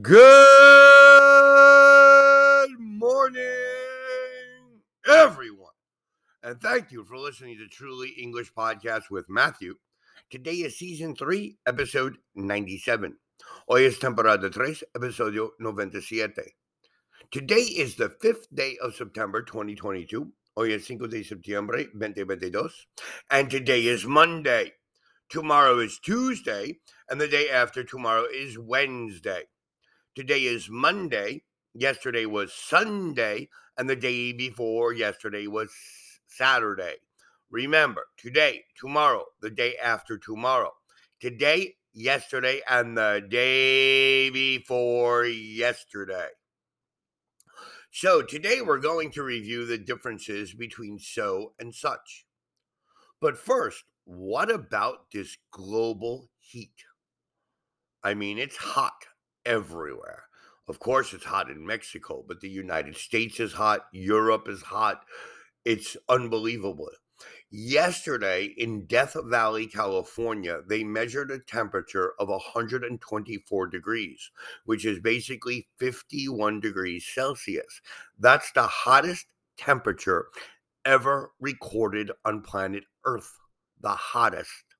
Good morning, everyone. And thank you for listening to Truly English Podcast with Matthew. Today is season 3, episode 97. Hoy es temporada 3, episodio 97. Today is the fifth day of September 2022. Hoy es 5 de septiembre 2022. And today is Monday. Tomorrow is Tuesday. And the day after tomorrow is Wednesday. Today is Monday. Yesterday was Sunday. And the day before yesterday was Saturday. Remember, today, tomorrow, the day after tomorrow. Today, yesterday, and the day before yesterday. So, today we're going to review the differences between so and such. But first, what about this global heat? I mean, it's hot everywhere. Of course, it's hot in Mexico, but the United States is hot. Europe is hot. It's unbelievable. Yesterday in Death Valley, California, they measured a temperature of 124 degrees, which is basically 51 degrees Celsius. That's the hottest temperature ever recorded on planet Earth. The hottest.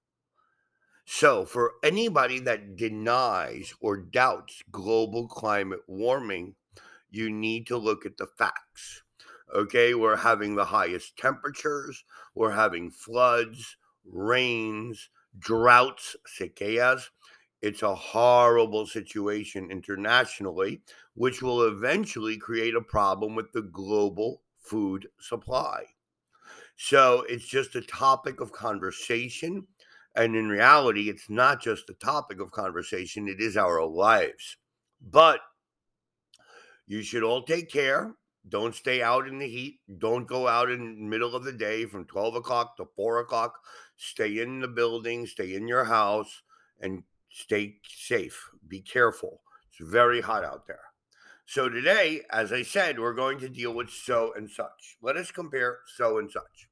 So, for anybody that denies or doubts global climate warming, you need to look at the facts. Okay, we're having the highest temperatures, we're having floods, rains, droughts, sequeas. It's a horrible situation internationally, which will eventually create a problem with the global food supply. So it's just a topic of conversation and in reality, it's not just a topic of conversation, it is our lives. But you should all take care. Don't stay out in the heat. Don't go out in the middle of the day from 12 o'clock to 4 o'clock. Stay in the building, stay in your house, and stay safe. Be careful. It's very hot out there. So, today, as I said, we're going to deal with so and such. Let us compare so and such.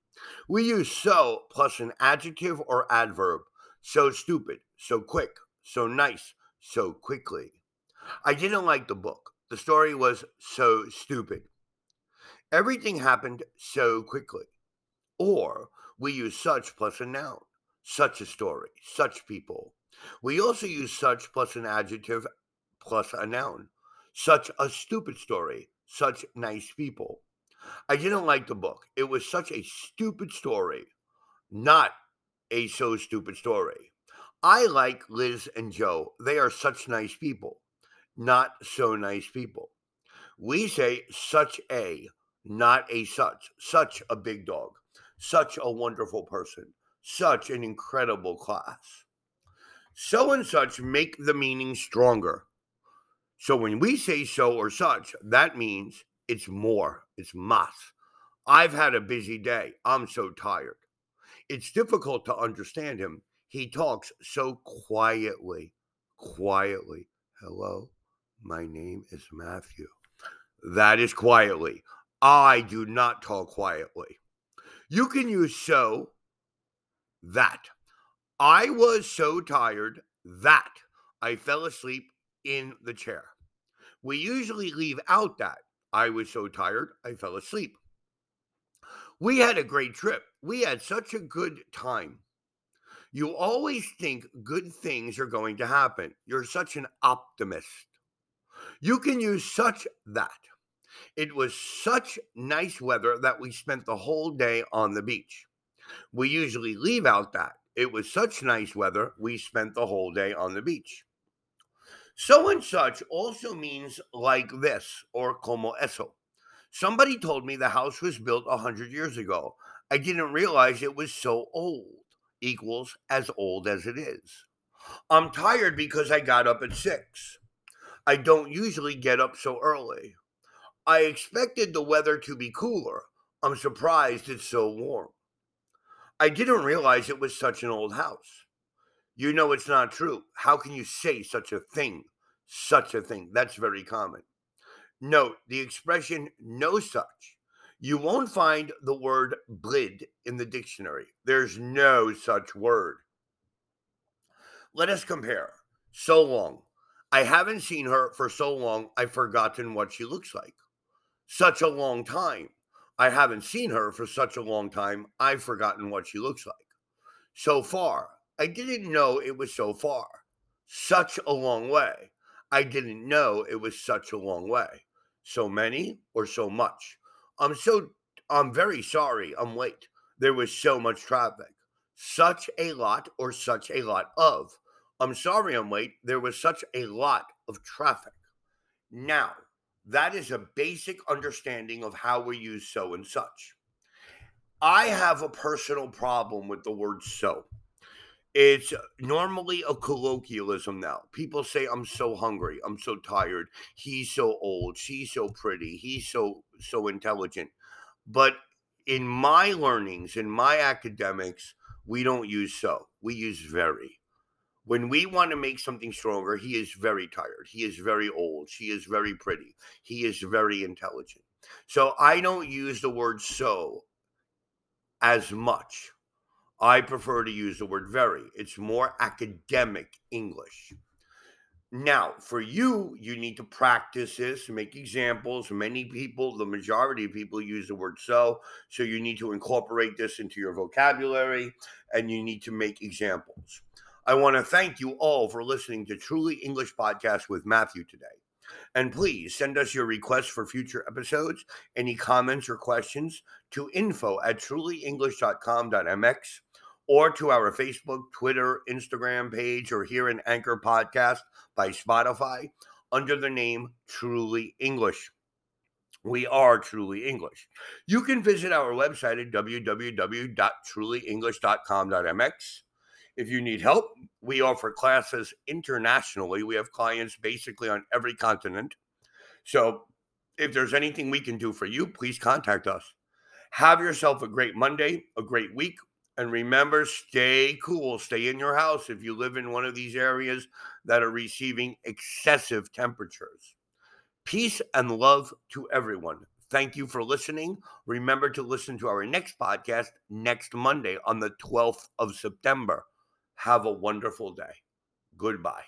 We use so plus an adjective or adverb. So stupid, so quick, so nice, so quickly. I didn't like the book. The story was so stupid. Everything happened so quickly. Or we use such plus a noun. Such a story, such people. We also use such plus an adjective plus a noun. Such a stupid story, such nice people. I didn't like the book. It was such a stupid story, not a so stupid story. I like Liz and Joe. They are such nice people, not so nice people. We say such a, not a such, such a big dog, such a wonderful person, such an incredible class. So and such make the meaning stronger. So when we say so or such, that means it's more, it's mas. I've had a busy day. I'm so tired. It's difficult to understand him. He talks so quietly, quietly. Hello, my name is Matthew. That is quietly. I do not talk quietly. You can use so, that. I was so tired that I fell asleep in the chair. We usually leave out that I was so tired, I fell asleep. We had a great trip. We had such a good time. You always think good things are going to happen. You're such an optimist. You can use such that. It was such nice weather that we spent the whole day on the beach. We usually leave out that. It was such nice weather, we spent the whole day on the beach. So and such also means like this or como eso. Somebody told me the house was built a 100 years ago. I didn't realize it was so old, equals as old as it is. I'm tired because I got up at 6. I don't usually get up so early. I expected the weather to be cooler. I'm surprised it's so warm. I didn't realize it was such an old house. You know it's not true. How can you say such a thing? Such a thing. That's very common. Note the expression no such. You won't find the word blid in the dictionary. There's no such word. Let us compare. So long. I haven't seen her for so long, I've forgotten what she looks like. Such a long time. I haven't seen her for such a long time, I've forgotten what she looks like. So far. I didn't know it was so far. Such a long way. I didn't know it was such a long way. So many or so much. I'm so I'm very sorry I'm late. There was so much traffic. Such a lot or such a lot of. I'm sorry I'm late. There was such a lot of traffic. Now, that is a basic understanding of how we use so and such. I have a personal problem with the word so. It's normally a colloquialism now. People say, I'm so hungry. I'm so tired. He's so old. She's so pretty. He's so, so intelligent. But in my learnings, in my academics, we don't use so. We use very. When we want to make something stronger, he is very tired. He is very old. She is very pretty. He is very intelligent. So I don't use the word so as much. I prefer to use the word very. It's more academic English. Now, for you, you need to practice this, make examples. Many people, the majority of people use the word so. So you need to incorporate this into your vocabulary and you need to make examples. I want to thank you all for listening to Truly English Podcast with Matthew today. And please send us your requests for future episodes, any comments or questions to info at trulyenglish.com.mx or to our Facebook, Twitter, Instagram page, or here in Anchor Podcast by Spotify under the name Truly English. We are Truly English. You can visit our website at www.trulyenglish.com.mx. If you need help, we offer classes internationally. We have clients basically on every continent. So if there's anything we can do for you, please contact us. Have yourself a great Monday, a great week. And remember, stay cool. Stay in your house if you live in one of these areas that are receiving excessive temperatures. Peace and love to everyone. Thank you for listening. Remember to listen to our next podcast next Monday on the 12th of September. Have a wonderful day. Goodbye.